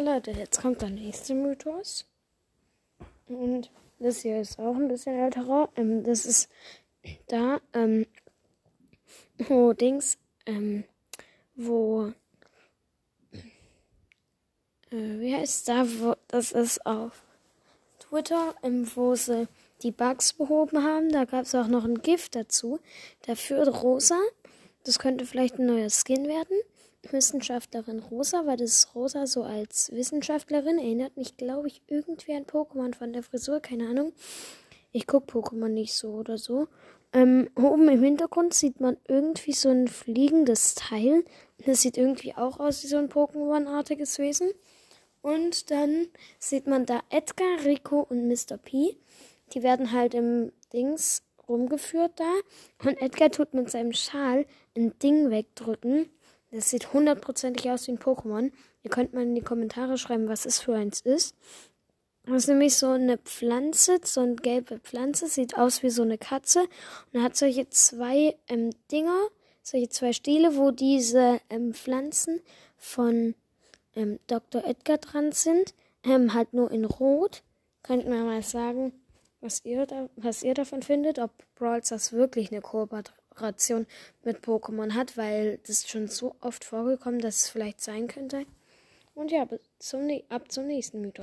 Leute, jetzt kommt der nächste Mythos. Und das hier ist auch ein bisschen älterer. Ähm, das ist da, ähm, wo Dings, ähm, wo, äh, wie heißt da, wo, das ist auf Twitter, ähm, wo sie die Bugs behoben haben. Da gab es auch noch ein Gift dazu. Dafür rosa. Das könnte vielleicht ein neuer Skin werden. Wissenschaftlerin Rosa, weil das Rosa so als Wissenschaftlerin erinnert mich, glaube ich, irgendwie an Pokémon von der Frisur, keine Ahnung. Ich gucke Pokémon nicht so oder so. Ähm, oben im Hintergrund sieht man irgendwie so ein fliegendes Teil. Das sieht irgendwie auch aus wie so ein Pokémon-artiges Wesen. Und dann sieht man da Edgar, Rico und Mr. P. Die werden halt im Dings rumgeführt da. Und Edgar tut mit seinem Schal ein Ding wegdrücken. Das sieht hundertprozentig aus wie ein Pokémon. Ihr könnt mal in die Kommentare schreiben, was es für eins ist. Das ist nämlich so eine Pflanze, so eine gelbe Pflanze, sieht aus wie so eine Katze und hat solche zwei ähm, Dinger, solche zwei Stiele, wo diese ähm, Pflanzen von ähm, Dr. Edgar dran sind, ähm, halt nur in Rot. Könnt ihr mal sagen, was ihr, da, was ihr davon findet, ob Brawl Stars wirklich eine Kooperation mit Pokémon hat, weil das schon so oft vorgekommen, dass es vielleicht sein könnte. Und ja, zum, ab zum nächsten Mythos.